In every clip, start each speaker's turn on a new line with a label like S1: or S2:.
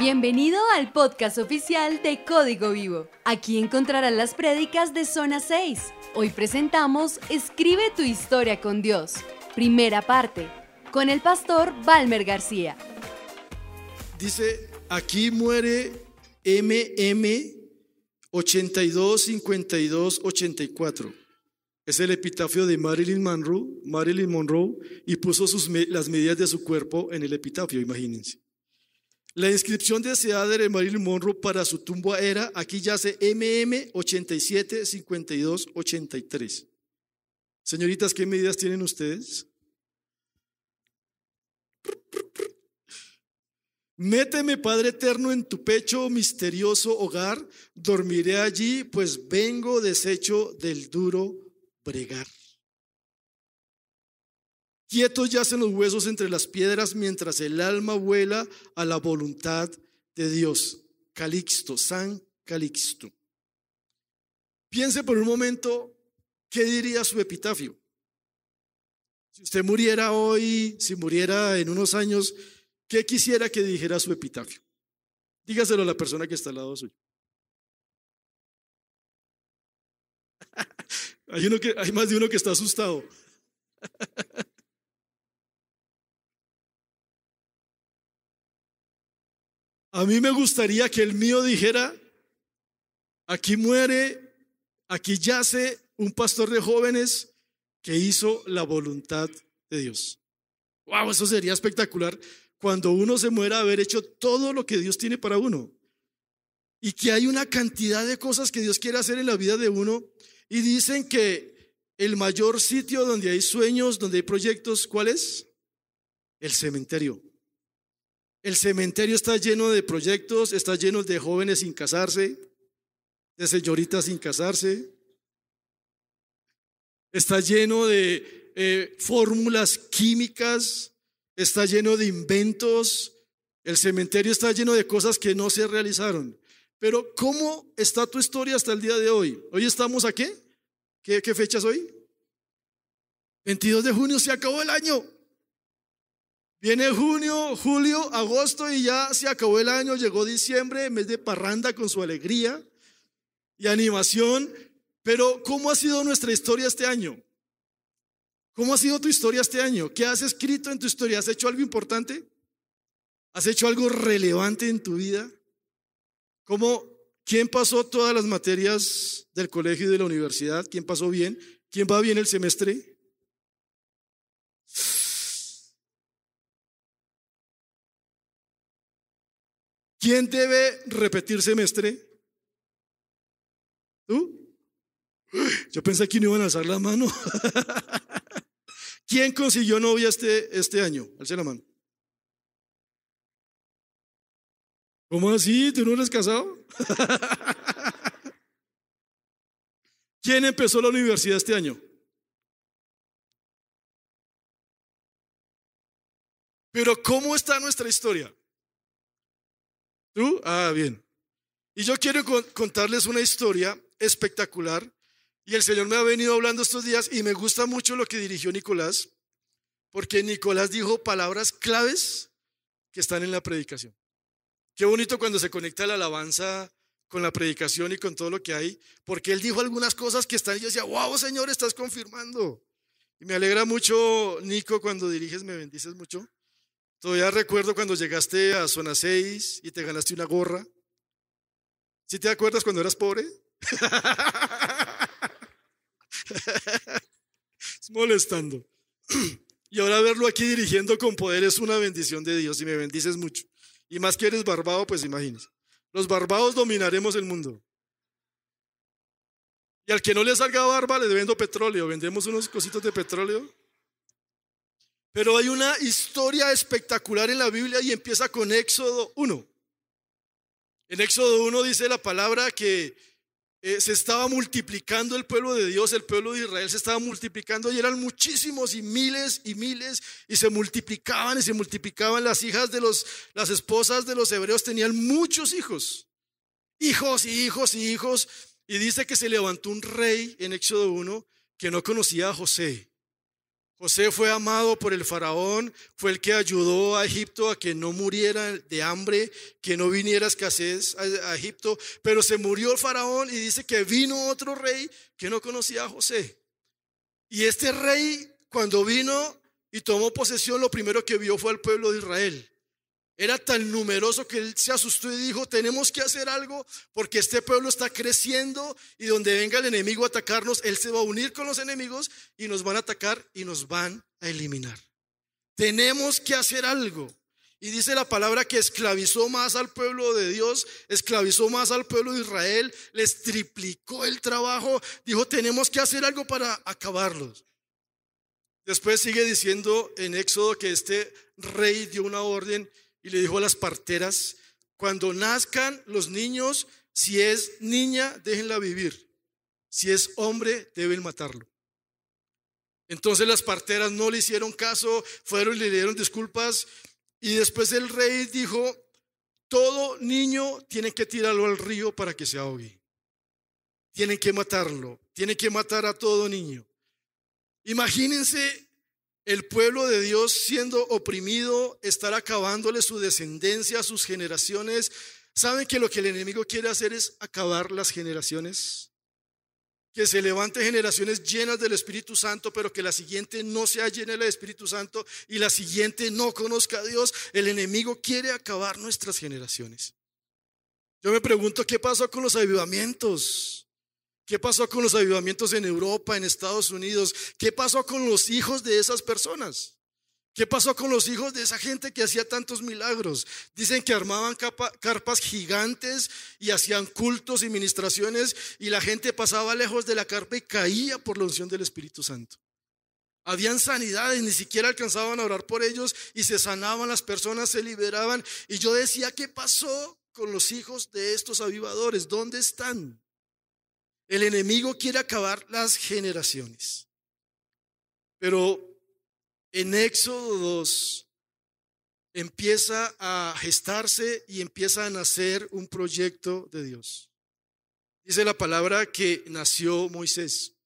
S1: Bienvenido al podcast oficial de Código Vivo. Aquí encontrarás las prédicas de Zona 6. Hoy presentamos Escribe tu historia con Dios. Primera parte, con el pastor Balmer García.
S2: Dice, aquí muere MM 82 52 84. Es el epitafio de Marilyn Monroe, Marilyn Monroe y puso las medidas de su cuerpo en el epitafio, imagínense. La inscripción deseada de Marilyn Monroe para su tumba era, aquí yace MM 87 52 83. Señoritas, ¿qué medidas tienen ustedes? Méteme, Padre eterno, en tu pecho, misterioso hogar, dormiré allí, pues vengo deshecho del duro bregar. Quietos yacen los huesos entre las piedras mientras el alma vuela a la voluntad de Dios. Calixto, San Calixto. Piense por un momento, ¿qué diría su epitafio? Si usted muriera hoy, si muriera en unos años, ¿qué quisiera que dijera su epitafio? Dígaselo a la persona que está al lado suyo. hay, uno que, hay más de uno que está asustado. A mí me gustaría que el mío dijera, aquí muere, aquí yace un pastor de jóvenes que hizo la voluntad de Dios. Wow, eso sería espectacular cuando uno se muera haber hecho todo lo que Dios tiene para uno. Y que hay una cantidad de cosas que Dios quiere hacer en la vida de uno. Y dicen que el mayor sitio donde hay sueños, donde hay proyectos, ¿cuál es? El cementerio. El cementerio está lleno de proyectos, está lleno de jóvenes sin casarse, de señoritas sin casarse. Está lleno de eh, fórmulas químicas, está lleno de inventos. El cementerio está lleno de cosas que no se realizaron. Pero ¿cómo está tu historia hasta el día de hoy? ¿Hoy estamos a qué? ¿Qué, qué fecha es hoy? 22 de junio se acabó el año. Viene junio, julio, agosto y ya se acabó el año, llegó diciembre, mes de parranda con su alegría y animación. Pero ¿cómo ha sido nuestra historia este año? ¿Cómo ha sido tu historia este año? ¿Qué has escrito en tu historia? ¿Has hecho algo importante? ¿Has hecho algo relevante en tu vida? ¿Cómo, ¿Quién pasó todas las materias del colegio y de la universidad? ¿Quién pasó bien? ¿Quién va bien el semestre? ¿Quién debe repetir semestre? ¿Tú? Yo pensé que no iban a alzar la mano. ¿Quién consiguió novia este, este año? Alce la mano. ¿Cómo así? ¿Tú no eres casado? ¿Quién empezó la universidad este año? Pero ¿cómo está nuestra historia? ¿Tú? Ah, bien. Y yo quiero contarles una historia espectacular. Y el Señor me ha venido hablando estos días y me gusta mucho lo que dirigió Nicolás, porque Nicolás dijo palabras claves que están en la predicación. Qué bonito cuando se conecta la alabanza con la predicación y con todo lo que hay, porque él dijo algunas cosas que están y yo decía, wow, Señor, estás confirmando. Y me alegra mucho, Nico, cuando diriges, me bendices mucho. Todavía recuerdo cuando llegaste a zona 6 y te ganaste una gorra. ¿Sí te acuerdas cuando eras pobre? es molestando. Y ahora verlo aquí dirigiendo con poder es una bendición de Dios y me bendices mucho. Y más que eres barbado, pues imagínese. Los barbados dominaremos el mundo. Y al que no le salga barba, le vendo petróleo. Vendemos unos cositos de petróleo pero hay una historia espectacular en la Biblia y empieza con Éxodo 1. En Éxodo 1 dice la palabra que eh, se estaba multiplicando el pueblo de Dios, el pueblo de Israel se estaba multiplicando y eran muchísimos y miles y miles y se multiplicaban y se multiplicaban las hijas de los, las esposas de los hebreos tenían muchos hijos, hijos y hijos y hijos. Y dice que se levantó un rey en Éxodo 1 que no conocía a José. José fue amado por el faraón, fue el que ayudó a Egipto a que no muriera de hambre, que no viniera escasez a, Egipto, pero se murió el faraón y dice que vino otro rey que no conocía a José. Y este rey, cuando vino y tomó posesión, lo primero que vio fue al pueblo de Israel. Era tan numeroso que él se asustó y dijo, tenemos que hacer algo porque este pueblo está creciendo y donde venga el enemigo a atacarnos, él se va a unir con los enemigos y nos van a atacar y nos van a eliminar. Tenemos que hacer algo. Y dice la palabra que esclavizó más al pueblo de Dios, esclavizó más al pueblo de Israel, les triplicó el trabajo, dijo, tenemos que hacer algo para acabarlos. Después sigue diciendo en Éxodo que este rey dio una orden y le dijo a las parteras, cuando nazcan los niños, si es niña, déjenla vivir. Si es hombre, deben matarlo. Entonces las parteras no le hicieron caso, fueron y le dieron disculpas. Y después el rey dijo, todo niño tiene que tirarlo al río para que se ahogue. Tienen que matarlo, tienen que matar a todo niño. Imagínense el pueblo de Dios siendo oprimido, estar acabándole su descendencia, sus generaciones. ¿Saben que lo que el enemigo quiere hacer es acabar las generaciones? Que se levante generaciones llenas del Espíritu Santo, pero que la siguiente no sea llena del Espíritu Santo y la siguiente no conozca a Dios. El enemigo quiere acabar nuestras generaciones. Yo me pregunto qué pasó con los avivamientos. ¿Qué pasó con los avivamientos en Europa, en Estados Unidos? ¿Qué pasó con los hijos de esas personas? ¿Qué pasó con los hijos de esa gente que hacía tantos milagros? Dicen que armaban carpas gigantes y hacían cultos y ministraciones y la gente pasaba lejos de la carpa y caía por la unción del Espíritu Santo. Habían sanidades, ni siquiera alcanzaban a orar por ellos y se sanaban las personas, se liberaban. Y yo decía, ¿qué pasó con los hijos de estos avivadores? ¿Dónde están? El enemigo quiere acabar las generaciones. Pero en Éxodo 2 empieza a gestarse y empieza a nacer un proyecto de Dios. Dice la palabra que nació Moisés.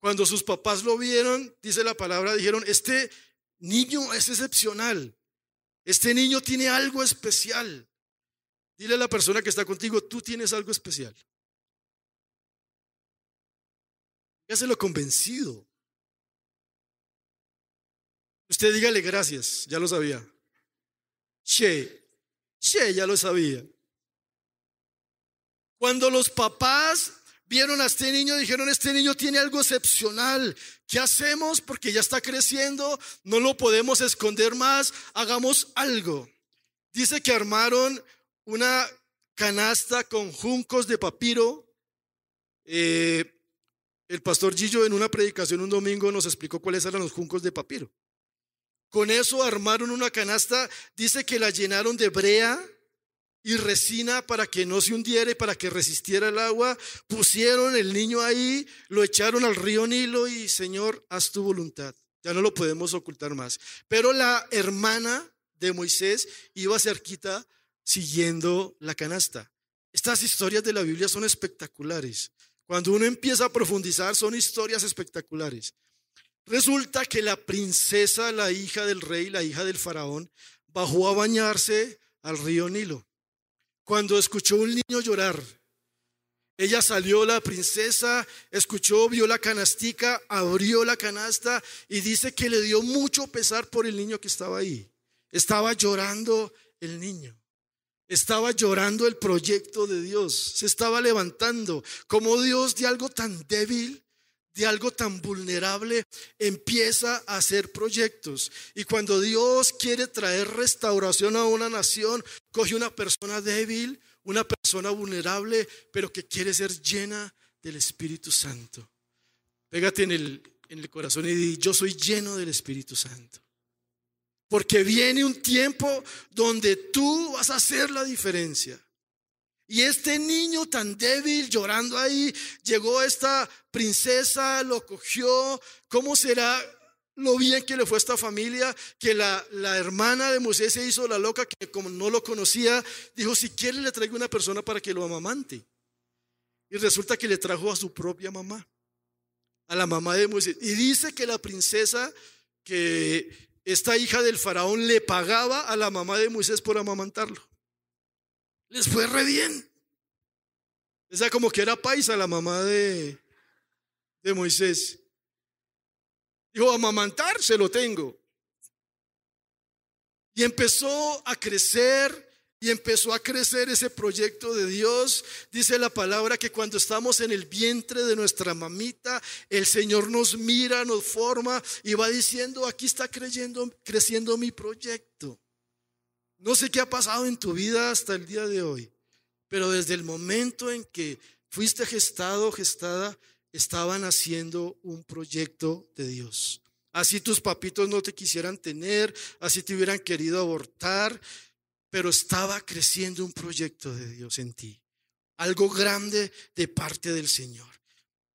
S2: Cuando sus papás lo vieron, dice la palabra, dijeron, este niño es excepcional. Este niño tiene algo especial. Dile a la persona que está contigo, tú tienes algo especial. Ya se lo convencido. Usted dígale gracias, ya lo sabía. Che, che, ya lo sabía. Cuando los papás vieron a este niño, dijeron, este niño tiene algo excepcional. ¿Qué hacemos? Porque ya está creciendo, no lo podemos esconder más, hagamos algo. Dice que armaron una canasta con juncos de papiro, eh, el pastor Gillo en una predicación un domingo nos explicó cuáles eran los juncos de papiro. Con eso armaron una canasta, dice que la llenaron de brea y resina para que no se hundiera y para que resistiera el agua. Pusieron el niño ahí, lo echaron al río Nilo y Señor, haz tu voluntad. Ya no lo podemos ocultar más. Pero la hermana de Moisés iba cerquita siguiendo la canasta. Estas historias de la Biblia son espectaculares. Cuando uno empieza a profundizar son historias espectaculares. Resulta que la princesa, la hija del rey, la hija del faraón, bajó a bañarse al río Nilo. Cuando escuchó un niño llorar, ella salió, la princesa, escuchó, vio la canastica, abrió la canasta y dice que le dio mucho pesar por el niño que estaba ahí. Estaba llorando el niño. Estaba llorando el proyecto de Dios, se estaba levantando. Como Dios de algo tan débil, de algo tan vulnerable, empieza a hacer proyectos. Y cuando Dios quiere traer restauración a una nación, coge una persona débil, una persona vulnerable, pero que quiere ser llena del Espíritu Santo. Pégate en el, en el corazón y di, yo soy lleno del Espíritu Santo. Porque viene un tiempo donde tú vas a hacer la diferencia. Y este niño tan débil llorando ahí, llegó esta princesa, lo cogió. ¿Cómo será lo bien que le fue a esta familia? Que la, la hermana de Moisés se hizo la loca, que como no lo conocía, dijo, si quiere le traigo una persona para que lo amamante. Y resulta que le trajo a su propia mamá. a la mamá de Moisés. Y dice que la princesa, que esta hija del faraón le pagaba a la mamá de Moisés por amamantarlo. Les fue re bien. Esa como que era paisa la mamá de, de Moisés. Dijo, amamantar se lo tengo. Y empezó a crecer y empezó a crecer ese proyecto de Dios. Dice la palabra que cuando estamos en el vientre de nuestra mamita, el Señor nos mira, nos forma y va diciendo, aquí está creyendo, creciendo mi proyecto. No sé qué ha pasado en tu vida hasta el día de hoy, pero desde el momento en que fuiste gestado, gestada, estaban haciendo un proyecto de Dios. Así tus papitos no te quisieran tener, así te hubieran querido abortar, pero estaba creciendo un proyecto de Dios en ti, algo grande de parte del Señor.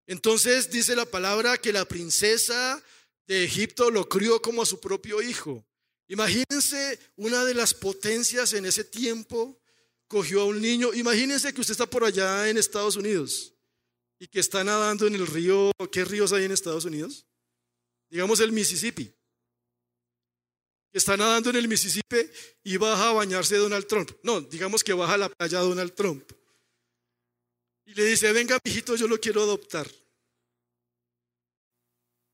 S2: Entonces dice la palabra que la princesa de Egipto lo crió como a su propio hijo. Imagínense una de las potencias en ese tiempo cogió a un niño. Imagínense que usted está por allá en Estados Unidos y que está nadando en el río. ¿Qué ríos hay en Estados Unidos? Digamos el Mississippi que está nadando en el Mississippi y baja a bañarse Donald Trump. No, digamos que baja a la playa Donald Trump. Y le dice, venga, mijito, yo lo quiero adoptar.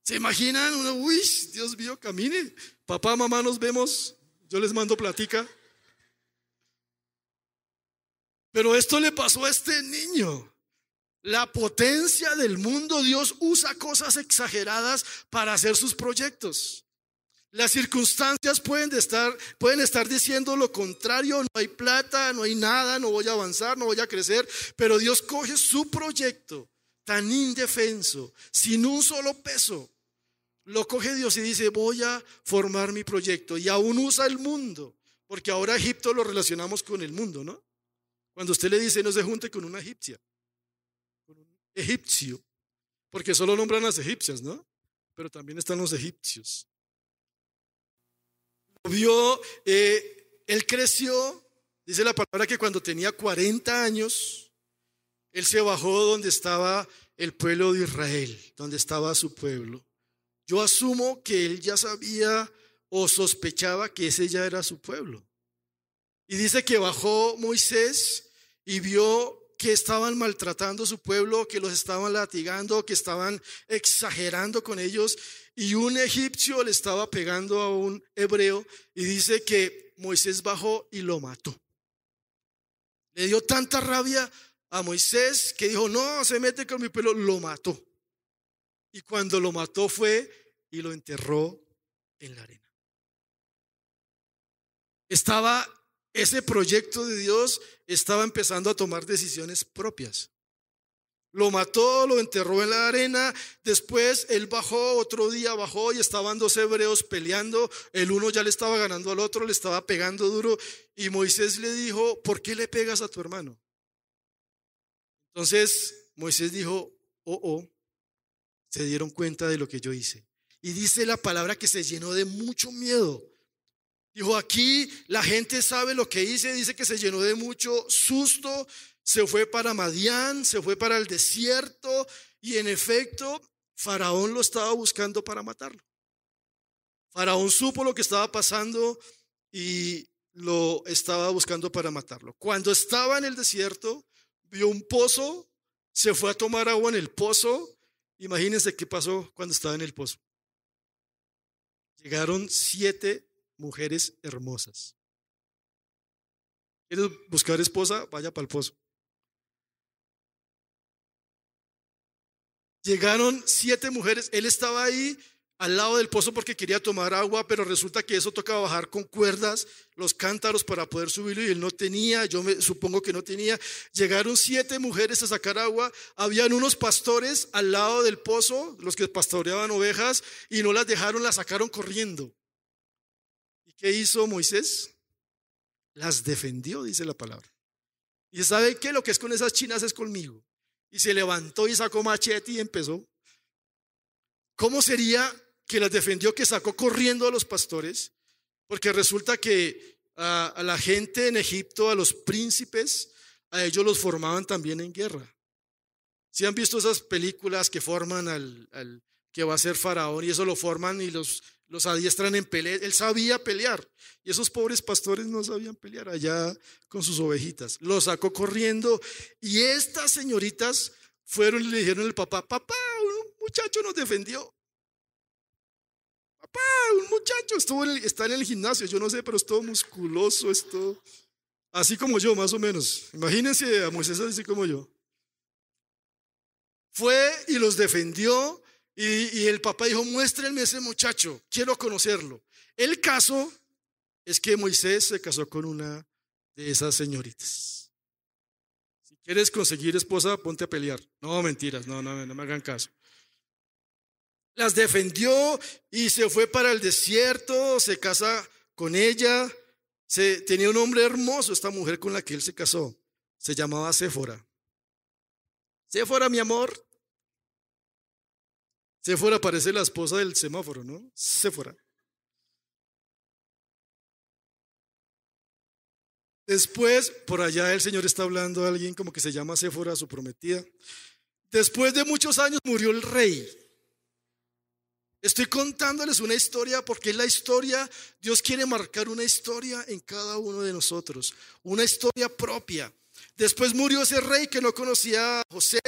S2: ¿Se imaginan? Uno, uy, Dios mío, camine. Papá, mamá, nos vemos. Yo les mando platica. Pero esto le pasó a este niño. La potencia del mundo, Dios usa cosas exageradas para hacer sus proyectos. Las circunstancias pueden estar, pueden estar diciendo lo contrario, no hay plata, no hay nada, no voy a avanzar, no voy a crecer, pero Dios coge su proyecto tan indefenso, sin un solo peso. Lo coge Dios y dice, voy a formar mi proyecto. Y aún usa el mundo, porque ahora Egipto lo relacionamos con el mundo, ¿no? Cuando usted le dice, no se junte con una egipcia, con un egipcio, porque solo nombran las egipcias, ¿no? Pero también están los egipcios vio, eh, él creció, dice la palabra que cuando tenía 40 años, él se bajó donde estaba el pueblo de Israel, donde estaba su pueblo. Yo asumo que él ya sabía o sospechaba que ese ya era su pueblo. Y dice que bajó Moisés y vio que estaban maltratando a su pueblo, que los estaban latigando, que estaban exagerando con ellos. Y un egipcio le estaba pegando a un hebreo y dice que Moisés bajó y lo mató. Le dio tanta rabia a Moisés que dijo, no, se mete con mi pueblo, lo mató. Y cuando lo mató fue y lo enterró en la arena. Estaba ese proyecto de Dios estaba empezando a tomar decisiones propias. Lo mató, lo enterró en la arena. Después él bajó, otro día bajó y estaban dos hebreos peleando. El uno ya le estaba ganando al otro, le estaba pegando duro. Y Moisés le dijo, ¿por qué le pegas a tu hermano? Entonces Moisés dijo, oh, oh, se dieron cuenta de lo que yo hice. Y dice la palabra que se llenó de mucho miedo. Dijo, aquí la gente sabe lo que hice, dice que se llenó de mucho susto, se fue para Madián, se fue para el desierto y en efecto Faraón lo estaba buscando para matarlo. Faraón supo lo que estaba pasando y lo estaba buscando para matarlo. Cuando estaba en el desierto, vio un pozo, se fue a tomar agua en el pozo. Imagínense qué pasó cuando estaba en el pozo. Llegaron siete mujeres hermosas. ¿Quieres buscar esposa? Vaya para el pozo. Llegaron siete mujeres. Él estaba ahí al lado del pozo porque quería tomar agua, pero resulta que eso tocaba bajar con cuerdas los cántaros para poder subirlo y él no tenía, yo me, supongo que no tenía. Llegaron siete mujeres a sacar agua, habían unos pastores al lado del pozo, los que pastoreaban ovejas, y no las dejaron, las sacaron corriendo. ¿Qué hizo Moisés? Las defendió, dice la palabra. Y sabe qué? Lo que es con esas chinas es conmigo. Y se levantó y sacó machete y empezó. ¿Cómo sería que las defendió, que sacó corriendo a los pastores? Porque resulta que a, la gente en Egipto, a los príncipes, a ellos los formaban también en guerra. Si han visto esas películas que forman al, que va a ser faraón y eso lo forman y los, los adiestran en pelea. Él sabía pelear y esos pobres pastores no sabían pelear allá con sus ovejitas. Lo sacó corriendo y estas señoritas fueron y le dijeron al papá, papá, un muchacho nos defendió. Papá, un muchacho estuvo está en el gimnasio, yo no sé, pero es todo musculoso, esto, así como yo, más o menos. Imagínense a Moisés así como yo. Fue y los defendió y, el papá dijo, muéstrenme ese muchacho, quiero conocerlo. El caso es que Moisés se casó con una de esas señoritas. Si quieres conseguir esposa, ponte a pelear. No, mentiras, no, no, no me hagan caso. Las defendió y se fue para el desierto, se casa con ella. Se, tenía un hombre hermoso, esta mujer con la que él se casó. Se llamaba Séfora. Séfora, mi amor, Séfora parece la esposa del semáforo, ¿no? Séfora. Después, por allá el Señor está hablando a alguien como que se llama Séfora, su prometida. Después de muchos años murió el rey. Estoy contándoles una historia porque es la historia, Dios quiere marcar una historia en cada uno de nosotros, una historia propia. Después murió ese rey que no conocía a José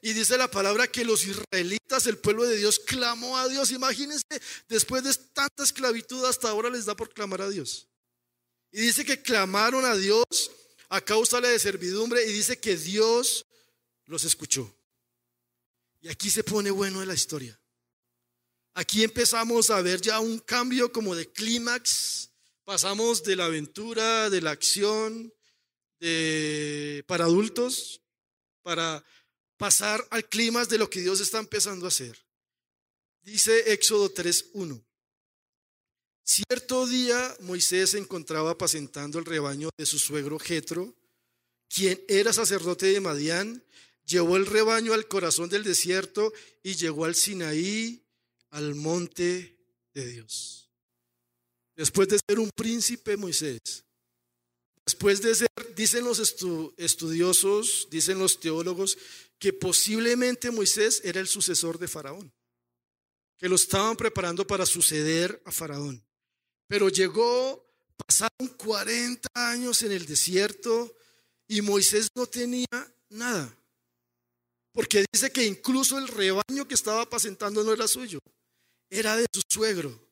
S2: y dice la palabra que los israelitas, el pueblo de Dios, clamó a Dios. Imagínense, después de tanta esclavitud hasta ahora les da por clamar a Dios. Y dice que clamaron a Dios a causa de la servidumbre y dice que Dios los escuchó. Y aquí se pone bueno en la historia. Aquí empezamos a ver ya un cambio como de clímax. Pasamos de la aventura, de la acción, para adultos, para pasar al clima de lo que Dios está empezando a hacer. Dice Éxodo 3.1. Cierto día Moisés se encontraba apacentando el rebaño de su suegro Jetro, quien era sacerdote de Madián, llevó el rebaño al corazón del desierto y llegó al Sinaí, al monte de Dios. Después de ser un príncipe Moisés, Después de ser, dicen los estudiosos, dicen los teólogos, que posiblemente Moisés era el sucesor de Faraón, que lo estaban preparando para suceder a Faraón. Pero llegó, pasaron 40 años en el desierto y Moisés no tenía nada. Porque dice que incluso el rebaño que estaba apacentando no era suyo, era de su suegro.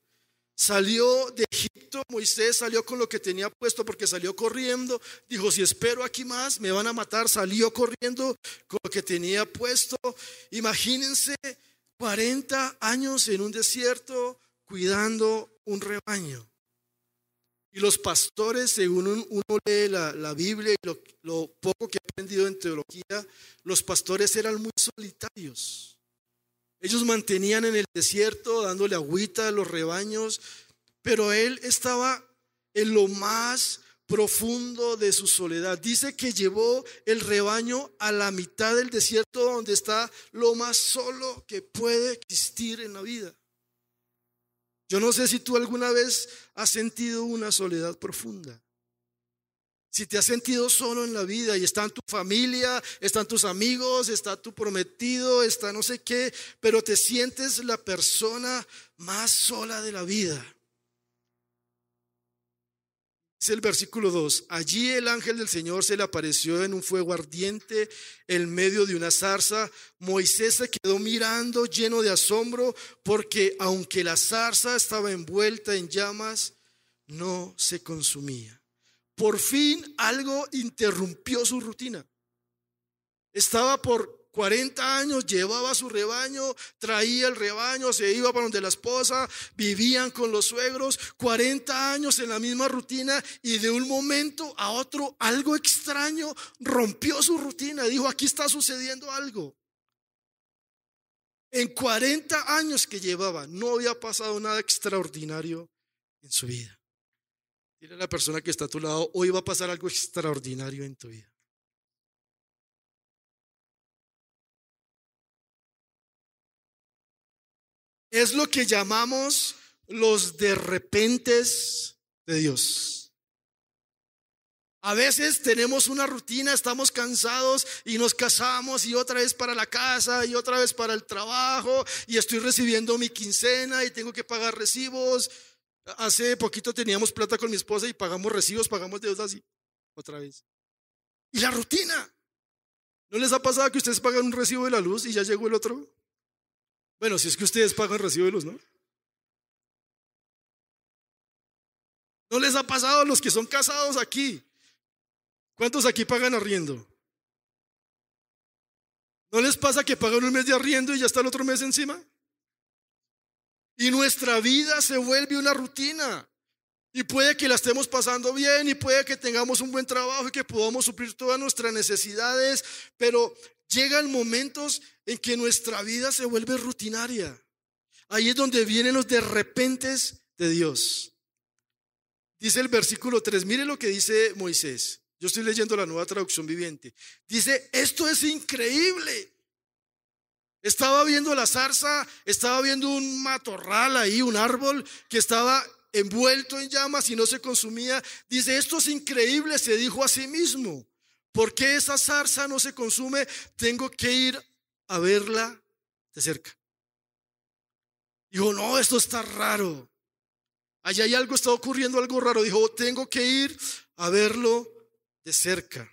S2: Salió de Egipto, Moisés salió con lo que tenía puesto porque salió corriendo. Dijo, si espero aquí más, me van a matar. Salió corriendo con lo que tenía puesto. Imagínense 40 años en un desierto cuidando un rebaño. Y los pastores, según uno lee la, Biblia y lo, lo poco que he aprendido en teología, los pastores eran muy solitarios. Ellos mantenían en el desierto dándole agüita a los rebaños, pero él estaba en lo más profundo de su soledad. Dice que llevó el rebaño a la mitad del desierto donde está lo más solo que puede existir en la vida. Yo no sé si tú alguna vez has sentido una soledad profunda. Si te has sentido solo en la vida y está en tu familia, están tus amigos, está tu prometido, está no sé qué, pero te sientes la persona más sola de la vida. Es el versículo 2. Allí el ángel del Señor se le apareció en un fuego ardiente en medio de una zarza. Moisés se quedó mirando lleno de asombro porque aunque la zarza estaba envuelta en llamas, no se consumía por fin algo interrumpió su rutina. Estaba por 40 años, llevaba su rebaño, traía el rebaño, se iba para donde la esposa, vivían con los suegros, 40 años en la misma rutina y de un momento a otro algo extraño rompió su rutina. Dijo, aquí está sucediendo algo. En 40 años que llevaba, no había pasado nada extraordinario en su vida. Dile a la persona que está a tu lado, hoy va a pasar algo extraordinario en tu vida. Es lo que llamamos los de repentes de Dios. A veces tenemos una rutina, estamos cansados y nos casamos y otra vez para la casa y otra vez para el trabajo y estoy recibiendo mi quincena y tengo que pagar recibos. Hace poquito teníamos plata con mi esposa y pagamos recibos, pagamos deudas y otra vez. Y la rutina. ¿No les ha pasado que ustedes pagan un recibo de la luz y ya llegó el otro? Bueno, si es que ustedes pagan recibo de luz, ¿no? ¿No les ha pasado a los que son casados aquí? ¿Cuántos aquí pagan arriendo? ¿No les pasa que pagan un mes de arriendo y ya está el otro mes encima? Y nuestra vida se vuelve una rutina. Y puede que la estemos pasando bien y puede que tengamos un buen trabajo y que podamos suplir todas nuestras necesidades, pero llegan momentos en que nuestra vida se vuelve rutinaria. Ahí es donde vienen los de repentes de Dios. Dice el versículo 3, mire lo que dice Moisés. Yo estoy leyendo la nueva traducción viviente. Dice, esto es increíble. Estaba viendo la zarza, estaba viendo un matorral ahí, un árbol que estaba envuelto en llamas y no se consumía. Dice, esto es increíble, se dijo a sí mismo. ¿Por qué esa zarza no se consume? Tengo que ir a verla de cerca. Dijo, no, esto está raro. Allá hay algo, está ocurriendo algo raro. Dijo, tengo que ir a verlo de cerca.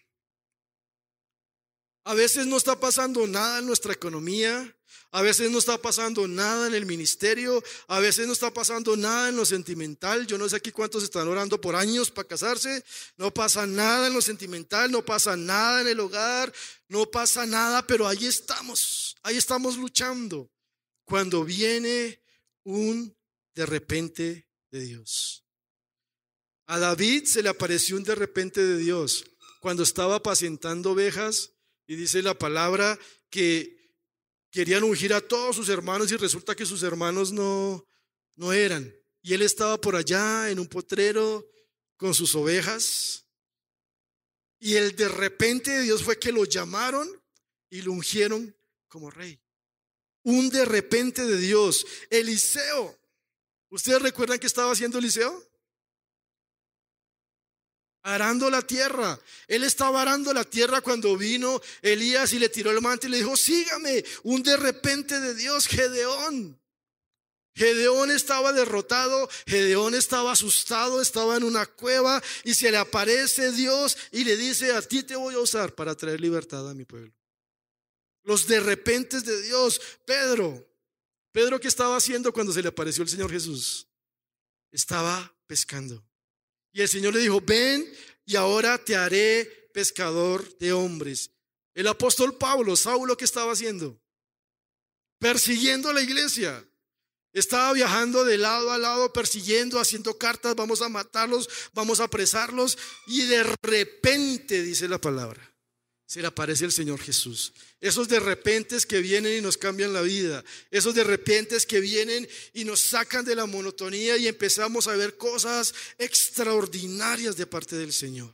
S2: A veces no está pasando nada en nuestra economía, a veces no está pasando nada en el ministerio, a veces no está pasando nada en lo sentimental. Yo no sé aquí cuántos están orando por años para casarse. No pasa nada en lo sentimental, no pasa nada en el hogar, no pasa nada, pero ahí estamos, ahí estamos luchando. Cuando viene un de repente de Dios. A David se le apareció un de repente de Dios cuando estaba apacientando ovejas y dice la palabra que querían ungir a todos sus hermanos y resulta que sus hermanos no, no eran. Y él estaba por allá en un potrero con sus ovejas. Y el de repente de Dios fue que lo llamaron y lo ungieron como rey. Un de repente de Dios. Eliseo. ¿Ustedes recuerdan que estaba haciendo Eliseo? Arando la tierra. Él estaba arando la tierra cuando vino Elías y le tiró el manto y le dijo, sígame, un de repente de Dios, Gedeón. Gedeón estaba derrotado, Gedeón estaba asustado, estaba en una cueva y se le aparece Dios y le dice, a ti te voy a usar para traer libertad a mi pueblo. Los de repente de Dios, Pedro, Pedro, ¿qué estaba haciendo cuando se le apareció el Señor Jesús? Estaba pescando. Y el Señor le dijo, ven y ahora te haré pescador de hombres. El apóstol Pablo, Saulo, ¿qué estaba haciendo? Persiguiendo a la iglesia. Estaba viajando de lado a lado, persiguiendo, haciendo cartas, vamos a matarlos, vamos a apresarlos. Y de repente, dice la palabra, se le aparece el Señor Jesús. Esos de repentes que vienen y nos cambian la vida. Esos de repentes que vienen y nos sacan de la monotonía y empezamos a ver cosas extraordinarias de parte del Señor.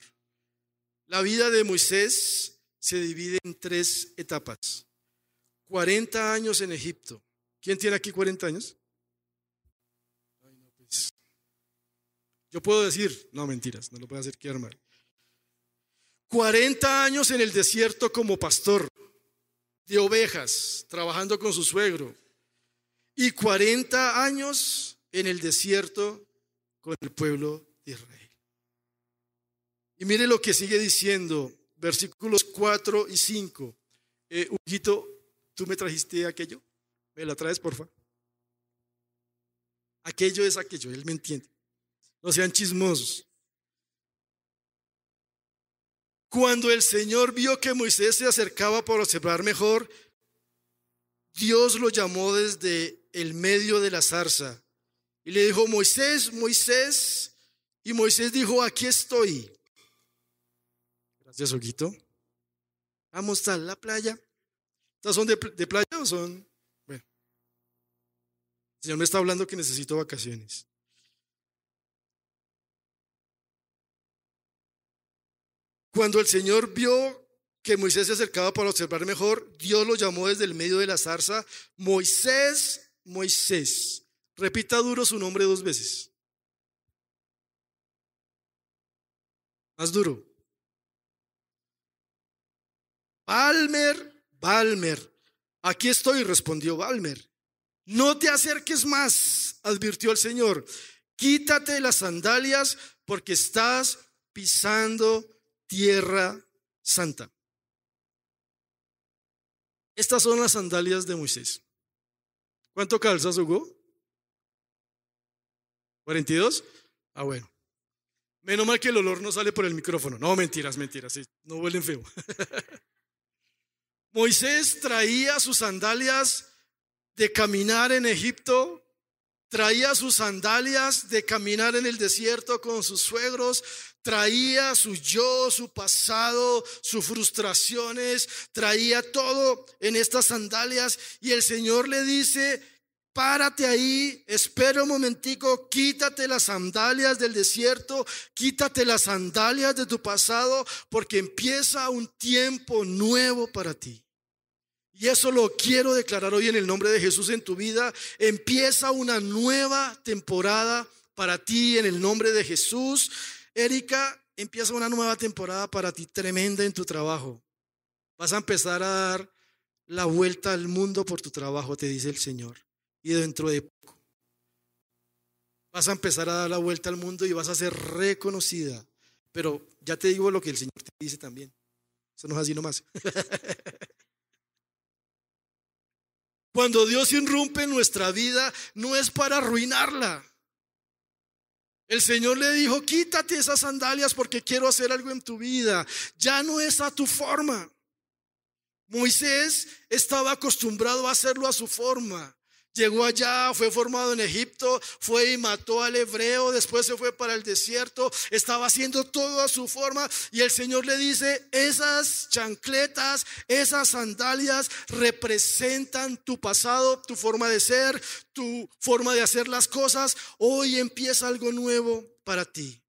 S2: La vida de Moisés se divide en tres etapas. 40 años en Egipto. ¿Quién tiene aquí 40 años? Pues. Yo puedo decir, no mentiras, no lo puedo hacer quedar mal. 40 años en el desierto como pastor de ovejas, trabajando con su suegro. Y 40 años en el desierto con el pueblo de Israel. Y mire lo que sigue diciendo, versículos 4 y 5. Eh, ¿tú me trajiste aquello? ¿Me la traes, porfa? Aquello es aquello, él me entiende. No sean chismosos. Cuando el Señor vio que Moisés se acercaba para observar mejor, Dios lo llamó desde el medio de la zarza y le dijo, Moisés, Moisés. Y Moisés dijo, aquí estoy. Gracias, Oguito. Vamos a la playa. ¿Estas son de, de playa o son? Bueno, el Señor me está hablando que necesito vacaciones. Cuando el Señor vio que Moisés se acercaba para observar mejor, Dios lo llamó desde el medio de la zarza, Moisés, Moisés. Repita duro su nombre dos veces. Más duro. Balmer, Balmer. Aquí estoy, respondió Balmer. No te acerques más, advirtió el Señor. Quítate las sandalias porque estás pisando tierra santa. Estas son las sandalias de Moisés. ¿Cuánto calzas, Hugo? ¿42? Ah, bueno. Menos mal que el olor no sale por el micrófono. No, mentiras, mentiras. no huelen feo. Moisés traía sus sandalias de caminar en Egipto, traía sus sandalias de caminar en el desierto con sus suegros, traía su yo, su pasado, sus frustraciones, traía todo en estas sandalias y el Señor le dice, párate ahí, espera un momentico, quítate las sandalias del desierto, quítate las sandalias de tu pasado, porque empieza un tiempo nuevo para ti. Y eso lo quiero declarar hoy en el nombre de Jesús en tu vida. Empieza una nueva temporada para ti en el nombre de Jesús. Erika, empieza una nueva temporada para ti tremenda en tu trabajo. Vas a empezar a dar la vuelta al mundo por tu trabajo, te dice el Señor. Y dentro de poco vas a empezar a dar la vuelta al mundo y vas a ser reconocida. Pero ya te digo lo que el Señor te dice también. Eso no es así nomás. Cuando Dios irrumpe en nuestra vida, no es para arruinarla. El Señor le dijo, quítate esas sandalias porque quiero hacer algo en tu vida. Ya no es a tu forma. Moisés estaba acostumbrado a hacerlo a su forma. Llegó allá, fue formado en Egipto, fue y mató al hebreo, después se fue para el desierto, estaba haciendo todo a su forma y el Señor le dice, esas chancletas, esas sandalias representan tu pasado, tu forma de ser, tu forma de hacer las cosas. Hoy empieza algo nuevo para ti.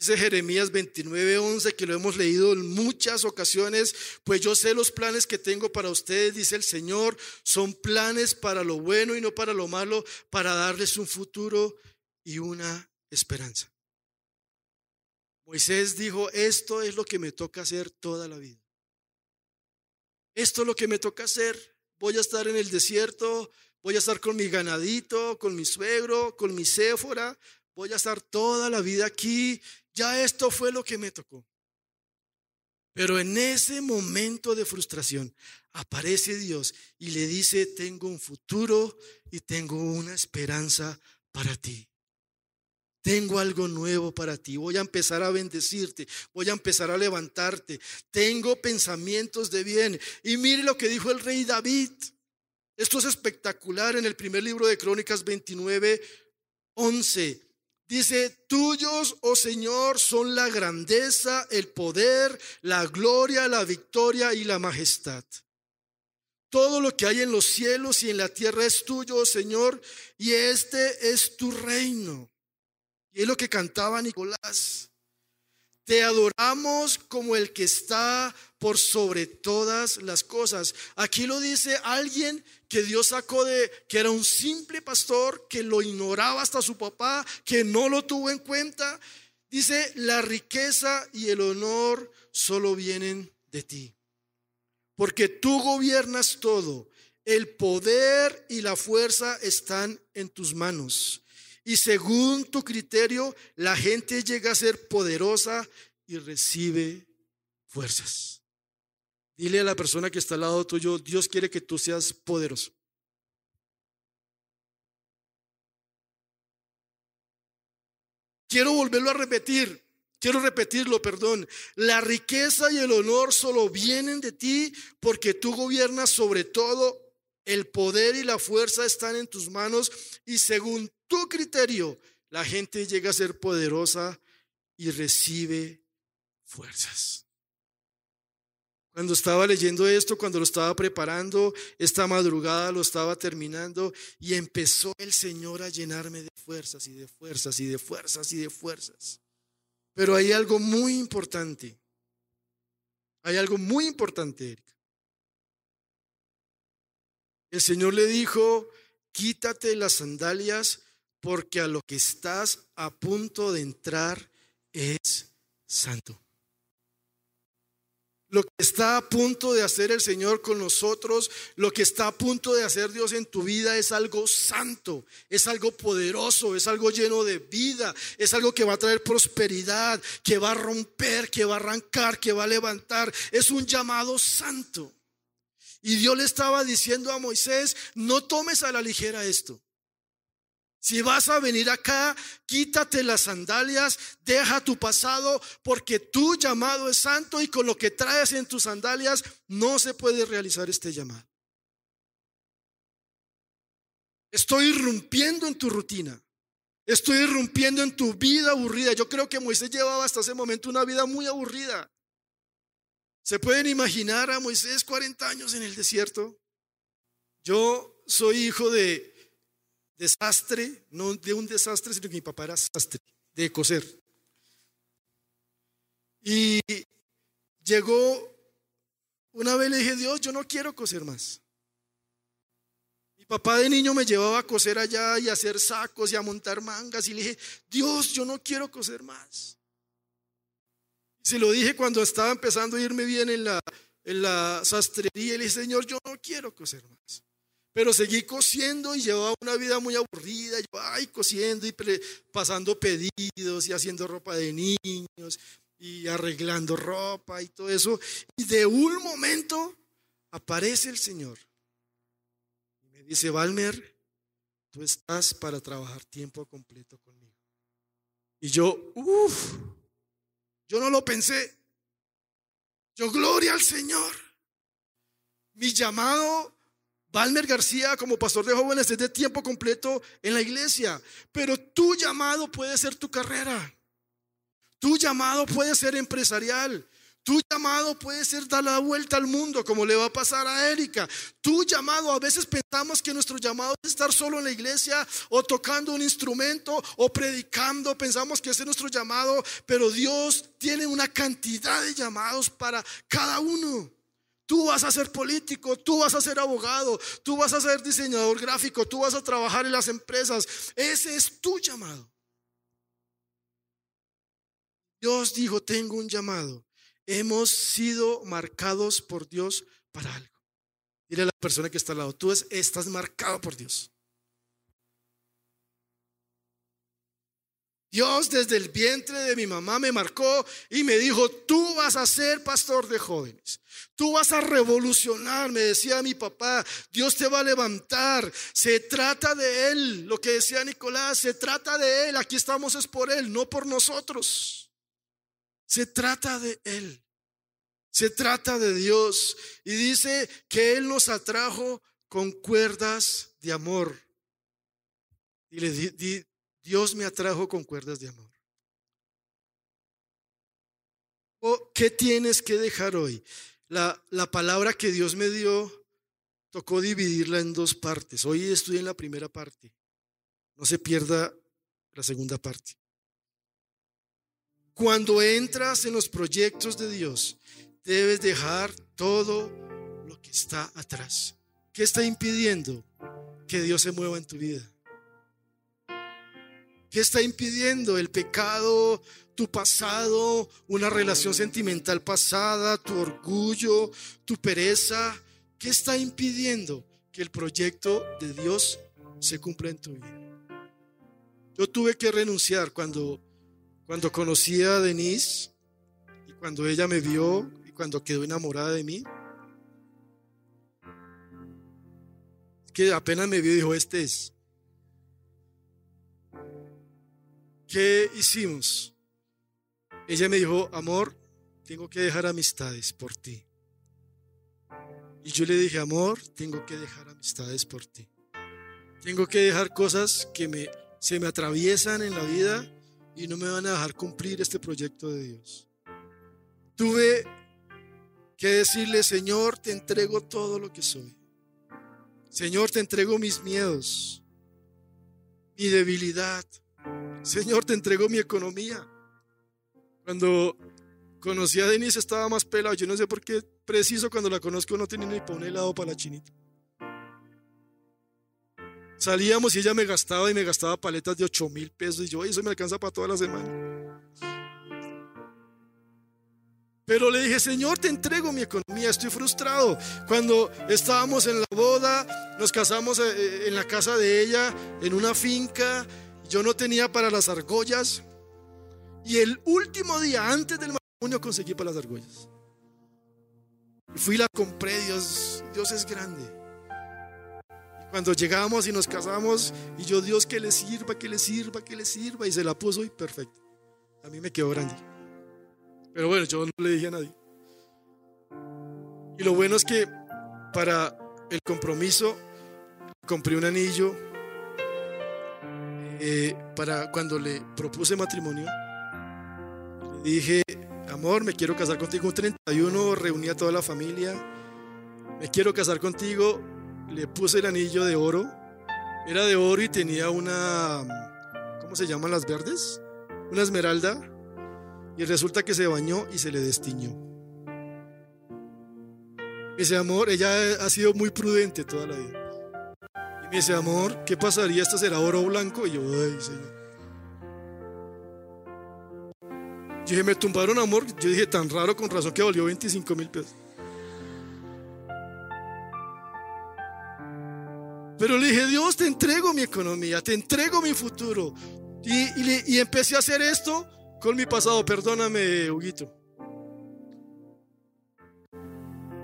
S2: Dice Jeremías 29:11 que lo hemos leído en muchas ocasiones, pues yo sé los planes que tengo para ustedes, dice el Señor, son planes para lo bueno y no para lo malo, para darles un futuro y una esperanza. Moisés dijo, esto es lo que me toca hacer toda la vida. Esto es lo que me toca hacer. Voy a estar en el desierto, voy a estar con mi ganadito, con mi suegro, con mi céfora, voy a estar toda la vida aquí ya esto fue lo que me tocó. Pero en ese momento de frustración aparece Dios y le dice, tengo un futuro y tengo una esperanza para ti. Tengo algo nuevo para ti. Voy a empezar a bendecirte. Voy a empezar a levantarte. Tengo pensamientos de bien. Y mire lo que dijo el rey David. Esto es espectacular en el primer libro de Crónicas 29, 11. Dice, tuyos, oh Señor, son la grandeza, el poder, la gloria, la victoria y la majestad. Todo lo que hay en los cielos y en la tierra es tuyo, oh Señor, y este es tu reino. Y es lo que cantaba Nicolás. Te adoramos como el que está por sobre todas las cosas. Aquí lo dice alguien que Dios sacó de, que era un simple pastor, que lo ignoraba hasta su papá, que no lo tuvo en cuenta. Dice, la riqueza y el honor solo vienen de ti. Porque tú gobiernas todo. El poder y la fuerza están en tus manos. Y según tu criterio, la gente llega a ser poderosa y recibe fuerzas. Dile a la persona que está al lado tuyo, Dios quiere que tú seas poderoso. Quiero volverlo a repetir. Quiero repetirlo, perdón. La riqueza y el honor solo vienen de ti porque tú gobiernas sobre todo. El poder y la fuerza están en tus manos y según tu criterio, la gente llega a ser poderosa y recibe fuerzas. Cuando estaba leyendo esto, cuando lo estaba preparando, esta madrugada lo estaba terminando y empezó el Señor a llenarme de fuerzas y de fuerzas y de fuerzas y de fuerzas. Pero hay algo muy importante. Hay algo muy importante, Erika. El Señor le dijo, quítate las sandalias porque a lo que estás a punto de entrar es santo. Lo que está a punto de hacer el Señor con nosotros, lo que está a punto de hacer Dios en tu vida es algo santo, es algo poderoso, es algo lleno de vida, es algo que va a traer prosperidad, que va a romper, que va a arrancar, que va a levantar. Es un llamado santo. Y Dios le estaba diciendo a Moisés, no tomes a la ligera esto. Si vas a venir acá, quítate las sandalias, deja tu pasado, porque tu llamado es santo y con lo que traes en tus sandalias no se puede realizar este llamado. Estoy irrumpiendo en tu rutina. Estoy irrumpiendo en tu vida aburrida. Yo creo que Moisés llevaba hasta ese momento una vida muy aburrida. ¿Se pueden imaginar a Moisés 40 años en el desierto? Yo soy hijo de desastre, no de un desastre, sino que mi papá era sastre, de coser. Y llegó, una vez le dije, Dios, yo no quiero coser más. Mi papá de niño me llevaba a coser allá y a hacer sacos y a montar mangas y le dije, Dios, yo no quiero coser más. Se lo dije cuando estaba empezando a irme bien en la, en la sastrería y le dije, Señor, yo no quiero coser más. Pero seguí cosiendo y llevaba una vida muy aburrida, yo, ay, cosiendo y pasando pedidos y haciendo ropa de niños y arreglando ropa y todo eso. Y de un momento aparece el Señor y me dice, Valmer, tú estás para trabajar tiempo completo conmigo. Y yo, uff, yo no lo pensé. Yo, gloria al Señor. Mi llamado Valmer García como pastor de jóvenes es de tiempo completo en la iglesia, pero tu llamado puede ser tu carrera. Tu llamado puede ser empresarial. Tu llamado puede ser dar la vuelta al mundo, como le va a pasar a Erika. Tu llamado, a veces pensamos que nuestro llamado es estar solo en la iglesia o tocando un instrumento o predicando. Pensamos que ese es nuestro llamado, pero Dios tiene una cantidad de llamados para cada uno. Tú vas a ser político, tú vas a ser abogado, tú vas a ser diseñador gráfico, tú vas a trabajar en las empresas. Ese es tu llamado. Dios dijo, tengo un llamado. Hemos sido marcados por Dios para algo. Dile a la persona que está al lado, tú estás marcado por Dios. Dios desde el vientre de mi mamá me marcó y me dijo, tú vas a ser pastor de jóvenes. Tú vas a revolucionar, me decía mi papá. Dios te va a levantar. Se trata de Él. Lo que decía Nicolás, se trata de Él. Aquí estamos es por Él, no por nosotros. Se trata de Él. Se trata de Dios. Y dice que Él nos atrajo con cuerdas de amor. Y le di, Dios me atrajo con cuerdas de amor. Oh, ¿Qué tienes que dejar hoy? La, la palabra que Dios me dio tocó dividirla en dos partes. Hoy estoy en la primera parte. No se pierda la segunda parte. Cuando entras en los proyectos de Dios, debes dejar todo lo que está atrás. ¿Qué está impidiendo que Dios se mueva en tu vida? ¿Qué está impidiendo? El pecado, tu pasado, una relación sentimental pasada, tu orgullo, tu pereza. ¿Qué está impidiendo que el proyecto de Dios se cumpla en tu vida? Yo tuve que renunciar cuando, cuando conocí a Denise y cuando ella me vio y cuando quedó enamorada de mí. Que apenas me vio dijo, este es. ¿Qué hicimos? Ella me dijo, amor, tengo que dejar amistades por ti. Y yo le dije, amor, tengo que dejar amistades por ti. Tengo que dejar cosas que me, se me atraviesan en la vida y no me van a dejar cumplir este proyecto de Dios. Tuve que decirle, Señor, te entrego todo lo que soy. Señor, te entrego mis miedos, mi debilidad, Señor, te entrego mi economía. Cuando conocí a Denise estaba más pelado. Yo no sé por qué preciso cuando la conozco no tenía ni para un helado para la chinita. Salíamos y ella me gastaba y me gastaba paletas de 8 mil pesos. Y yo, eso me alcanza para toda la semana. Pero le dije, Señor, te entrego mi economía, estoy frustrado. Cuando estábamos en la boda, nos casamos eh, eh, en la casa de ella, en una finca, yo no tenía para las argollas. Y el último día antes del matrimonio conseguí para las argollas. Fui y la compré, Dios, Dios es grande. Cuando llegamos y nos casamos, y yo, Dios, que le sirva, que le sirva, que le sirva, y se la puso y perfecto. A mí me quedó grande. Pero bueno, yo no le dije a nadie. Y lo bueno es que para el compromiso compré un anillo eh, para cuando le propuse matrimonio. Le dije, amor, me quiero casar contigo. Un 31 reuní a toda la familia. Me quiero casar contigo. Le puse el anillo de oro. Era de oro y tenía una, ¿cómo se llaman las verdes? Una esmeralda y resulta que se bañó y se le destiñó. Me dice, amor, ella ha sido muy prudente toda la vida. Y me dice, amor, ¿qué pasaría? ¿Esto será oro blanco? Y yo, ay, señor. Yo dije, me tumbaron amor. Yo dije, tan raro con razón que valió 25 mil pesos. Pero le dije, Dios, te entrego mi economía, te entrego mi futuro. Y, empecé a hacer esto con mi pasado, perdóname, Huguito.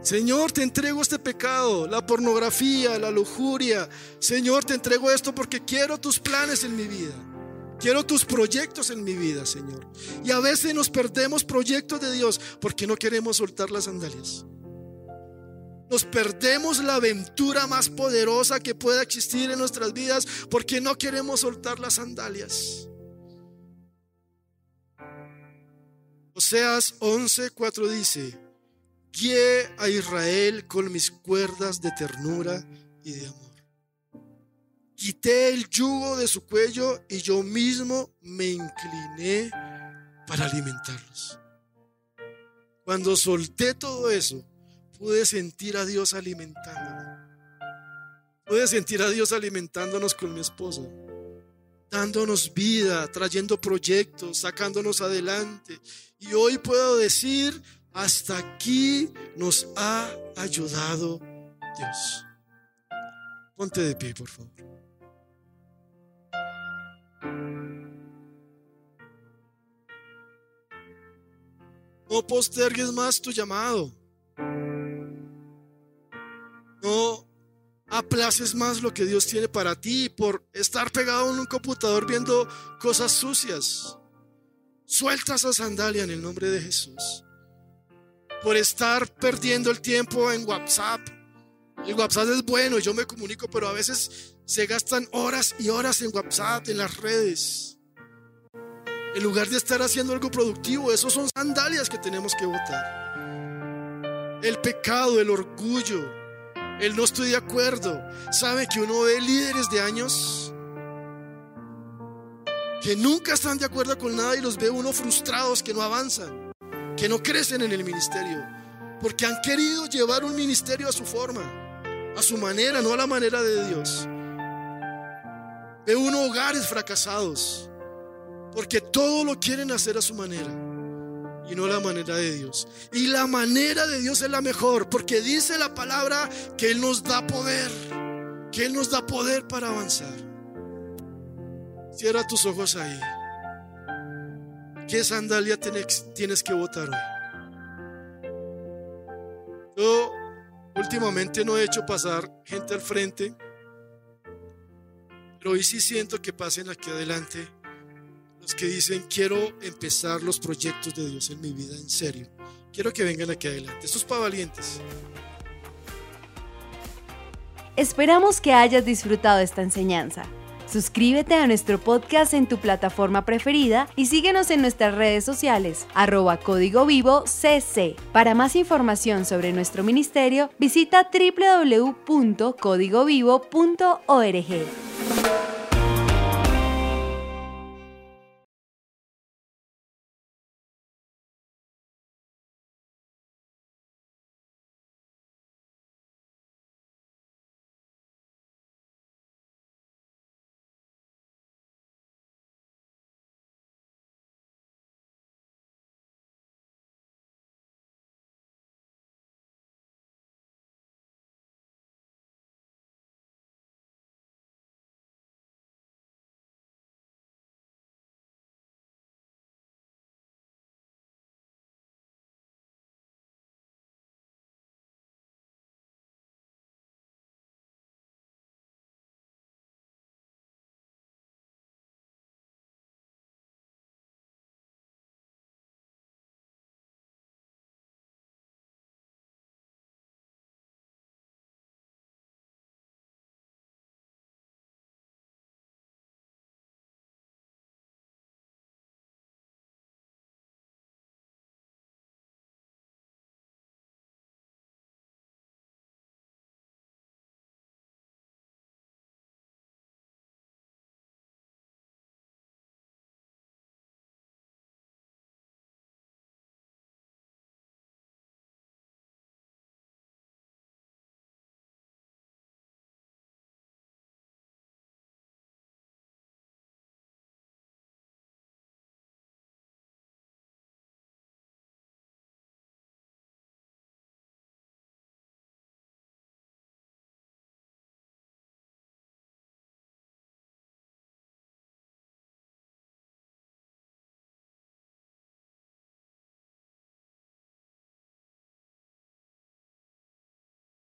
S2: Señor, te entrego este pecado, la pornografía, la lujuria. Señor, te entrego esto porque quiero tus planes en mi vida. Quiero tus proyectos en mi vida, Señor. Y a veces nos perdemos proyectos de Dios porque no queremos soltar las sandalias. Nos perdemos la aventura más poderosa que pueda existir en nuestras vidas porque no queremos soltar las sandalias. Oseas 11:4 dice, guié a Israel con mis cuerdas de ternura y de amor. Quité el yugo de su cuello y yo mismo me incliné para alimentarlos. Cuando solté todo eso, pude sentir a Dios alimentándome. Pude sentir a Dios alimentándonos con mi esposa dándonos vida, trayendo proyectos, sacándonos adelante. Y hoy puedo decir, hasta aquí nos ha ayudado Dios. Ponte de pie, por favor. No postergues más tu llamado. Aplaces más lo que Dios tiene para ti por estar pegado en un computador viendo cosas sucias. Suelta esa sandalia en el nombre de Jesús. Por estar perdiendo el tiempo en WhatsApp. El WhatsApp es bueno, yo me comunico, pero a veces se gastan horas y horas en WhatsApp, en las redes. En lugar de estar haciendo algo productivo, esos son sandalias que tenemos que botar. El pecado, el orgullo, el no estoy de acuerdo. ¿Sabe que uno ve líderes de años que nunca están de acuerdo con nada y los ve uno frustrados, que no avanzan, que no crecen en el ministerio? Porque han querido llevar un ministerio a su forma, a su manera, no a la manera de Dios. Ve uno hogares fracasados, porque todo lo quieren hacer a su manera y no la manera de Dios. Y la manera de Dios es la mejor, porque dice la palabra que Él nos da poder, que Él nos da poder para avanzar. Cierra tus ojos ahí. ¿Qué sandalia tienes que votar hoy? Yo últimamente no he hecho pasar gente al frente, pero hoy sí siento que pasen aquí adelante que dicen, quiero empezar los proyectos de Dios en mi vida en serio. Quiero que vengan aquí adelante. Esto es para valientes.
S1: Esperamos que hayas disfrutado esta enseñanza. Suscríbete a nuestro podcast en tu plataforma preferida y síguenos en nuestras redes sociales, arroba código vivo cc. Para más información sobre nuestro ministerio, visita www.códigovivo.org.